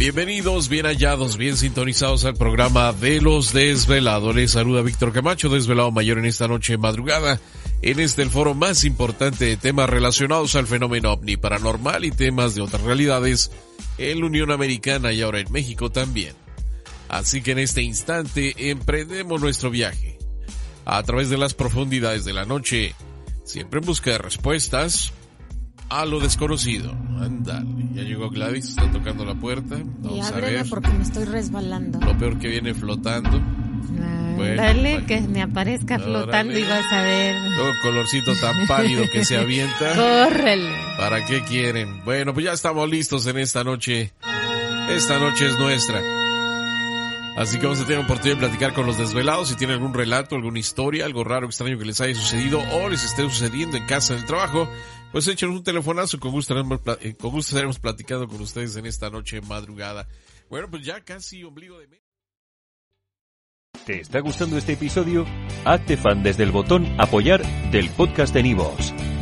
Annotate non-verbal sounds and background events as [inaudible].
Bienvenidos, bien hallados, bien sintonizados al programa de los desvelados. Les saluda Víctor Camacho, desvelado mayor en esta noche madrugada, en este el foro más importante de temas relacionados al fenómeno ovni paranormal y temas de otras realidades en la Unión Americana y ahora en México también. Así que en este instante emprendemos nuestro viaje a través de las profundidades de la noche, siempre en busca de respuestas a lo desconocido. Ándale, ya llegó Gladys, está tocando la puerta. Vamos y a ver. porque me estoy resbalando. Lo peor que viene flotando. Bueno, Dale, que me aparezca Órale. flotando y vas a ver. Todo colorcito tan pálido que se avienta. [laughs] Córrele. ¿Para qué quieren? Bueno, pues ya estamos listos en esta noche. Esta noche es nuestra. Así que vamos a tener oportunidad de platicar con los desvelados. Si tienen algún relato, alguna historia, algo raro, extraño que les haya sucedido o les esté sucediendo en casa, en trabajo, pues échenos un telefonazo. Con gusto, eh, con gusto estaremos platicando con ustedes en esta noche madrugada. Bueno, pues ya casi ombligo de mes. ¿Te está gustando este episodio? Hazte fan desde el botón Apoyar del podcast de Nivos.